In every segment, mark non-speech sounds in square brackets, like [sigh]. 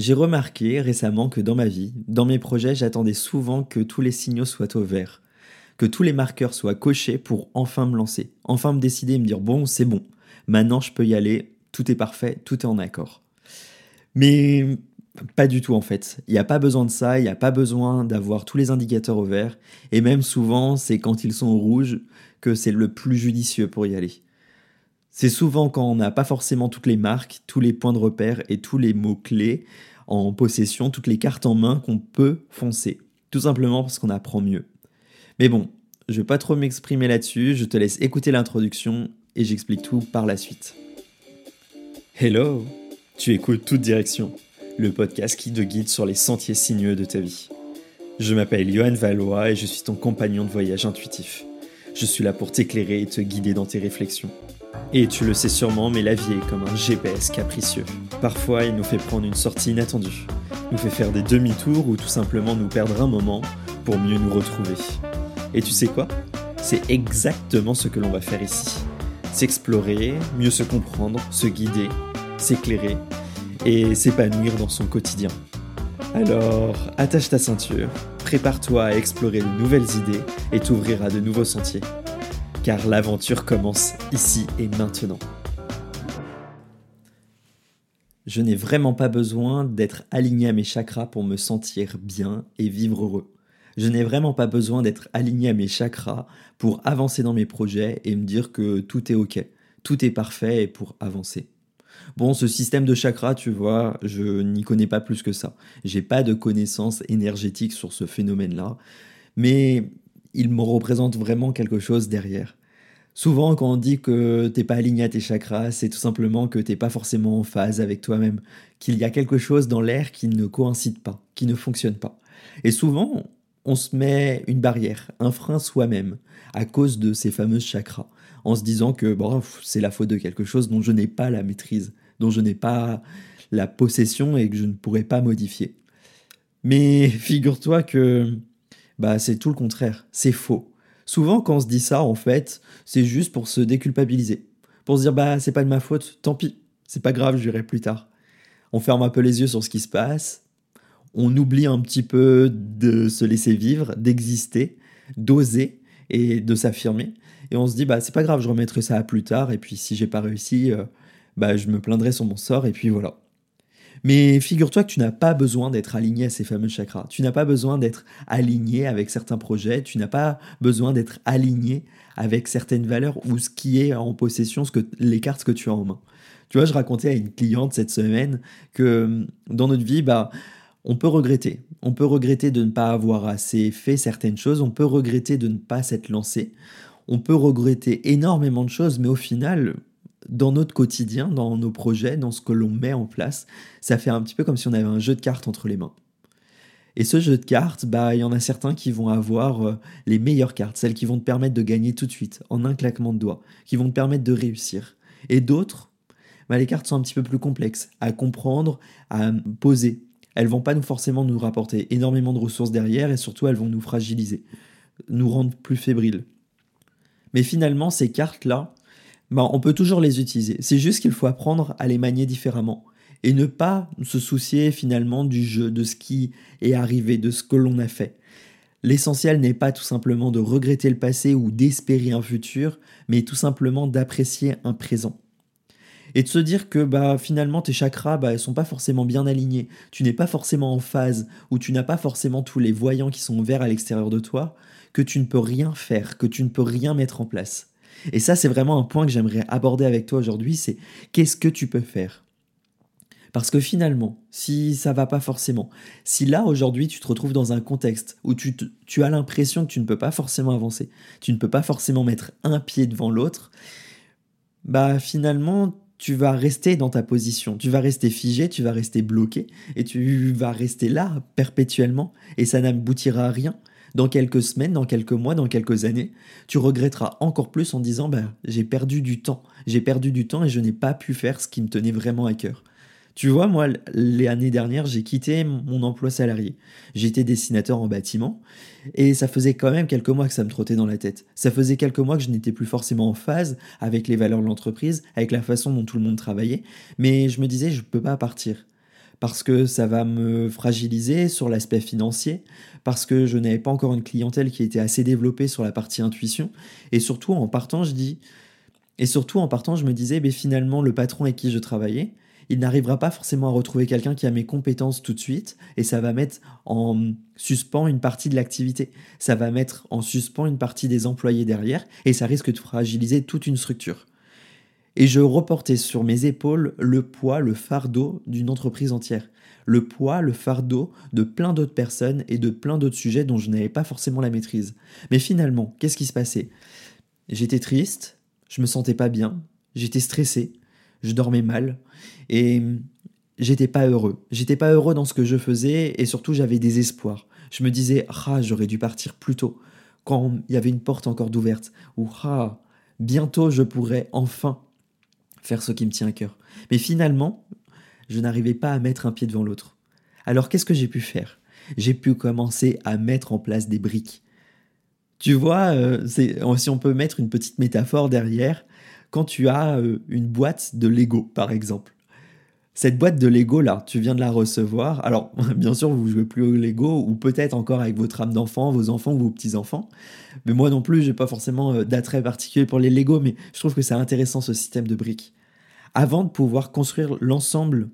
J'ai remarqué récemment que dans ma vie, dans mes projets, j'attendais souvent que tous les signaux soient au vert, que tous les marqueurs soient cochés pour enfin me lancer, enfin me décider et me dire bon, c'est bon, maintenant je peux y aller, tout est parfait, tout est en accord. Mais pas du tout en fait. Il n'y a pas besoin de ça, il n'y a pas besoin d'avoir tous les indicateurs au vert, et même souvent c'est quand ils sont au rouge que c'est le plus judicieux pour y aller. C'est souvent quand on n'a pas forcément toutes les marques, tous les points de repère et tous les mots-clés en possession, toutes les cartes en main qu'on peut foncer. Tout simplement parce qu'on apprend mieux. Mais bon, je vais pas trop m'exprimer là-dessus, je te laisse écouter l'introduction et j'explique tout par la suite. Hello Tu écoutes Toute Direction, le podcast qui te guide sur les sentiers sinueux de ta vie. Je m'appelle Johan Valois et je suis ton compagnon de voyage intuitif. Je suis là pour t'éclairer et te guider dans tes réflexions. Et tu le sais sûrement, mais la vie est comme un GPS capricieux. Parfois, il nous fait prendre une sortie inattendue, nous fait faire des demi-tours ou tout simplement nous perdre un moment pour mieux nous retrouver. Et tu sais quoi? C'est exactement ce que l'on va faire ici. S'explorer, mieux se comprendre, se guider, s'éclairer et s'épanouir dans son quotidien. Alors, attache ta ceinture, prépare-toi à explorer de nouvelles idées et t'ouvrir à de nouveaux sentiers car l'aventure commence ici et maintenant. Je n'ai vraiment pas besoin d'être aligné à mes chakras pour me sentir bien et vivre heureux. Je n'ai vraiment pas besoin d'être aligné à mes chakras pour avancer dans mes projets et me dire que tout est ok, tout est parfait pour avancer. Bon, ce système de chakras, tu vois, je n'y connais pas plus que ça. J'ai pas de connaissances énergétiques sur ce phénomène-là, mais il me représente vraiment quelque chose derrière. Souvent, quand on dit que t'es pas aligné à tes chakras, c'est tout simplement que t'es pas forcément en phase avec toi-même, qu'il y a quelque chose dans l'air qui ne coïncide pas, qui ne fonctionne pas. Et souvent, on se met une barrière, un frein soi-même, à cause de ces fameux chakras, en se disant que bon, c'est la faute de quelque chose dont je n'ai pas la maîtrise, dont je n'ai pas la possession et que je ne pourrais pas modifier. Mais [laughs] figure-toi que bah, c'est tout le contraire, c'est faux. Souvent, quand on se dit ça, en fait, c'est juste pour se déculpabiliser. Pour se dire, bah, c'est pas de ma faute, tant pis, c'est pas grave, je plus tard. On ferme un peu les yeux sur ce qui se passe. On oublie un petit peu de se laisser vivre, d'exister, d'oser et de s'affirmer. Et on se dit, bah, c'est pas grave, je remettrai ça à plus tard. Et puis, si j'ai pas réussi, euh, bah, je me plaindrai sur mon sort. Et puis voilà. Mais figure-toi que tu n'as pas besoin d'être aligné à ces fameux chakras. Tu n'as pas besoin d'être aligné avec certains projets. Tu n'as pas besoin d'être aligné avec certaines valeurs ou ce qui est en possession, ce que, les cartes que tu as en main. Tu vois, je racontais à une cliente cette semaine que hum, dans notre vie, bah, on peut regretter. On peut regretter de ne pas avoir assez fait certaines choses. On peut regretter de ne pas s'être lancé. On peut regretter énormément de choses, mais au final, dans notre quotidien, dans nos projets, dans ce que l'on met en place, ça fait un petit peu comme si on avait un jeu de cartes entre les mains. Et ce jeu de cartes, bah, il y en a certains qui vont avoir euh, les meilleures cartes, celles qui vont te permettre de gagner tout de suite, en un claquement de doigts, qui vont te permettre de réussir. Et d'autres, bah, les cartes sont un petit peu plus complexes à comprendre, à poser. Elles vont pas nous forcément nous rapporter énormément de ressources derrière et surtout elles vont nous fragiliser, nous rendre plus fébriles. Mais finalement, ces cartes-là, bah, on peut toujours les utiliser. C'est juste qu'il faut apprendre à les manier différemment et ne pas se soucier finalement du jeu, de ce qui est arrivé, de ce que l'on a fait. L'essentiel n'est pas tout simplement de regretter le passé ou d'espérer un futur, mais tout simplement d'apprécier un présent. Et de se dire que bah, finalement tes chakras bah, sont pas forcément bien alignés, tu n'es pas forcément en phase, ou tu n'as pas forcément tous les voyants qui sont ouverts à l'extérieur de toi, que tu ne peux rien faire, que tu ne peux rien mettre en place. Et ça, c'est vraiment un point que j'aimerais aborder avec toi aujourd'hui, c'est qu'est-ce que tu peux faire? Parce que finalement, si ça va pas forcément, si là aujourd'hui tu te retrouves dans un contexte où tu, tu as l'impression que tu ne peux pas forcément avancer, tu ne peux pas forcément mettre un pied devant l'autre, bah finalement tu vas rester dans ta position, tu vas rester figé, tu vas rester bloqué et tu vas rester là perpétuellement et ça n'aboutira à rien dans quelques semaines, dans quelques mois, dans quelques années, tu regretteras encore plus en disant ben, j'ai perdu du temps, j'ai perdu du temps et je n'ai pas pu faire ce qui me tenait vraiment à cœur. Tu vois, moi, l'année dernière, j'ai quitté mon emploi salarié. J'étais dessinateur en bâtiment et ça faisait quand même quelques mois que ça me trottait dans la tête. Ça faisait quelques mois que je n'étais plus forcément en phase avec les valeurs de l'entreprise, avec la façon dont tout le monde travaillait, mais je me disais, je ne peux pas partir. Parce que ça va me fragiliser sur l'aspect financier, parce que je n'avais pas encore une clientèle qui était assez développée sur la partie intuition, et surtout en partant, je dis, et surtout en partant, je me disais, mais finalement, le patron avec qui je travaillais, il n'arrivera pas forcément à retrouver quelqu'un qui a mes compétences tout de suite, et ça va mettre en suspens une partie de l'activité, ça va mettre en suspens une partie des employés derrière, et ça risque de fragiliser toute une structure. Et je reportais sur mes épaules le poids, le fardeau d'une entreprise entière. Le poids, le fardeau de plein d'autres personnes et de plein d'autres sujets dont je n'avais pas forcément la maîtrise. Mais finalement, qu'est-ce qui se passait? J'étais triste, je me sentais pas bien, j'étais stressé, je dormais mal et j'étais pas heureux. J'étais pas heureux dans ce que je faisais et surtout j'avais des espoirs. Je me disais ah j'aurais dû partir plus tôt quand il y avait une porte encore d'ouverte ou ah bientôt je pourrais enfin faire ce qui me tient à cœur. Mais finalement, je n'arrivais pas à mettre un pied devant l'autre. Alors qu'est-ce que j'ai pu faire? J'ai pu commencer à mettre en place des briques. Tu vois, euh, si on peut mettre une petite métaphore derrière, quand tu as euh, une boîte de Lego, par exemple. Cette boîte de Lego là, tu viens de la recevoir. Alors, [laughs] bien sûr, vous jouez plus au Lego ou peut-être encore avec votre âme d'enfant, vos enfants ou vos petits-enfants. Mais moi non plus, j'ai pas forcément euh, d'attrait particulier pour les Lego, mais je trouve que c'est intéressant ce système de briques. Avant de pouvoir construire l'ensemble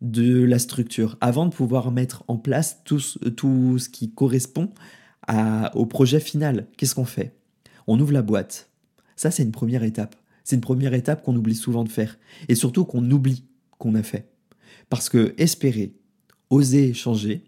de la structure, avant de pouvoir mettre en place tout, tout ce qui correspond au projet final, qu'est-ce qu'on fait? On ouvre la boîte. Ça, c'est une première étape. C'est une première étape qu'on oublie souvent de faire. Et surtout qu'on oublie qu'on a fait. Parce que espérer, oser changer,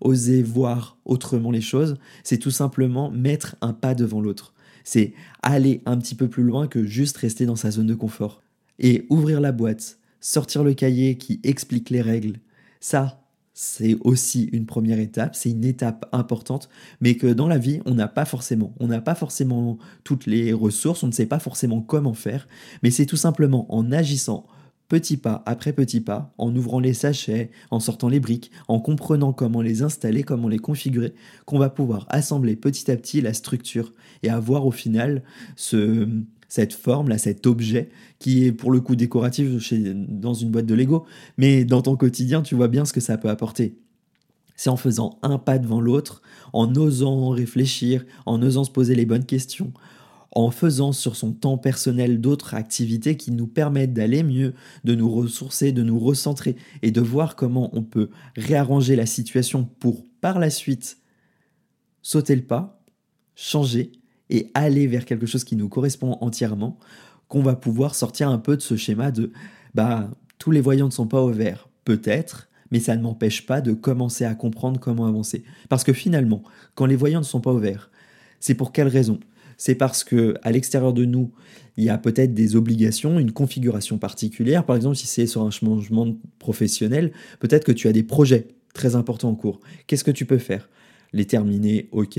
oser voir autrement les choses, c'est tout simplement mettre un pas devant l'autre. C'est aller un petit peu plus loin que juste rester dans sa zone de confort. Et ouvrir la boîte, sortir le cahier qui explique les règles, ça, c'est aussi une première étape, c'est une étape importante, mais que dans la vie, on n'a pas forcément. On n'a pas forcément toutes les ressources, on ne sait pas forcément comment faire, mais c'est tout simplement en agissant petit pas après petit pas, en ouvrant les sachets, en sortant les briques, en comprenant comment les installer, comment les configurer, qu'on va pouvoir assembler petit à petit la structure et avoir au final ce, cette forme là, cet objet qui est pour le coup décoratif dans une boîte de Lego, mais dans ton quotidien, tu vois bien ce que ça peut apporter. C'est en faisant un pas devant l'autre, en osant réfléchir, en osant se poser les bonnes questions, en faisant sur son temps personnel d'autres activités qui nous permettent d'aller mieux, de nous ressourcer, de nous recentrer et de voir comment on peut réarranger la situation pour par la suite sauter le pas, changer et aller vers quelque chose qui nous correspond entièrement, qu'on va pouvoir sortir un peu de ce schéma de bah tous les voyants ne sont pas au vert, peut-être, mais ça ne m'empêche pas de commencer à comprendre comment avancer. Parce que finalement, quand les voyants ne sont pas au vert, c'est pour quelle raison? C'est parce que à l'extérieur de nous, il y a peut-être des obligations, une configuration particulière. Par exemple, si c'est sur un changement professionnel, peut-être que tu as des projets très importants en cours. Qu'est-ce que tu peux faire? Les terminer, ok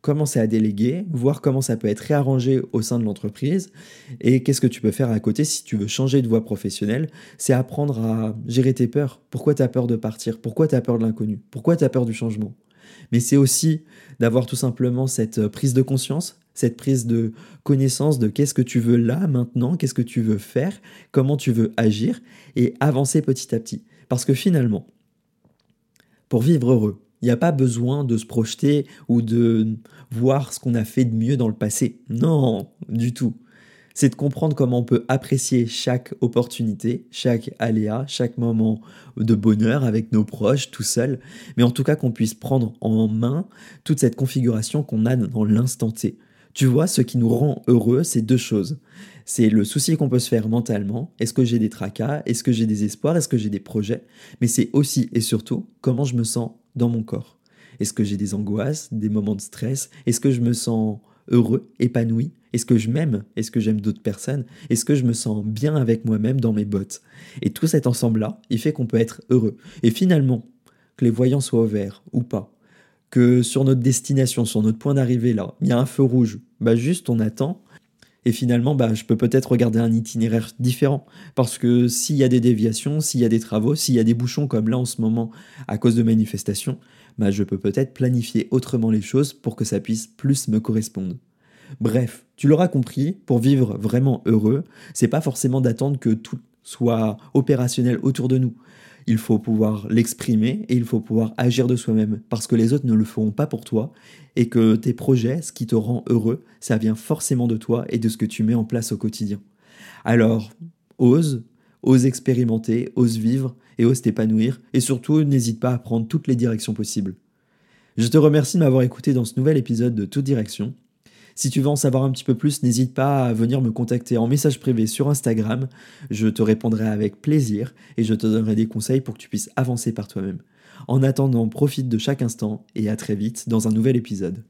commencer à déléguer, voir comment ça peut être réarrangé au sein de l'entreprise et qu'est-ce que tu peux faire à côté si tu veux changer de voie professionnelle? C'est apprendre à gérer tes peurs. Pourquoi tu as peur de partir? Pourquoi tu as peur de l'inconnu? Pourquoi tu as peur du changement? Mais c'est aussi d'avoir tout simplement cette prise de conscience, cette prise de connaissance de qu'est-ce que tu veux là, maintenant, qu'est-ce que tu veux faire, comment tu veux agir et avancer petit à petit. Parce que finalement, pour vivre heureux, il n'y a pas besoin de se projeter ou de voir ce qu'on a fait de mieux dans le passé. Non, du tout. C'est de comprendre comment on peut apprécier chaque opportunité, chaque aléa, chaque moment de bonheur avec nos proches, tout seul, mais en tout cas qu'on puisse prendre en main toute cette configuration qu'on a dans l'instant T. Tu vois, ce qui nous rend heureux, c'est deux choses. C'est le souci qu'on peut se faire mentalement. Est-ce que j'ai des tracas? Est-ce que j'ai des espoirs? Est-ce que j'ai des projets? Mais c'est aussi et surtout comment je me sens dans mon corps? Est-ce que j'ai des angoisses, des moments de stress? Est-ce que je me sens heureux, épanoui? Est-ce que je m'aime? Est-ce que j'aime d'autres personnes? Est-ce que je me sens bien avec moi-même dans mes bottes? Et tout cet ensemble-là, il fait qu'on peut être heureux. Et finalement, que les voyants soient ouverts ou pas, que sur notre destination, sur notre point d'arrivée là, il y a un feu rouge, bah juste on attend et finalement, bah, je peux peut-être regarder un itinéraire différent. Parce que s'il y a des déviations, s'il y a des travaux, s'il y a des bouchons comme là en ce moment à cause de manifestations, bah, je peux peut-être planifier autrement les choses pour que ça puisse plus me correspondre. Bref, tu l'auras compris, pour vivre vraiment heureux, c'est pas forcément d'attendre que tout soit opérationnel autour de nous. Il faut pouvoir l'exprimer et il faut pouvoir agir de soi-même parce que les autres ne le feront pas pour toi et que tes projets, ce qui te rend heureux, ça vient forcément de toi et de ce que tu mets en place au quotidien. Alors, ose, ose expérimenter, ose vivre et ose t'épanouir et surtout n'hésite pas à prendre toutes les directions possibles. Je te remercie de m'avoir écouté dans ce nouvel épisode de Toute Direction. Si tu veux en savoir un petit peu plus, n'hésite pas à venir me contacter en message privé sur Instagram. Je te répondrai avec plaisir et je te donnerai des conseils pour que tu puisses avancer par toi-même. En attendant, profite de chaque instant et à très vite dans un nouvel épisode.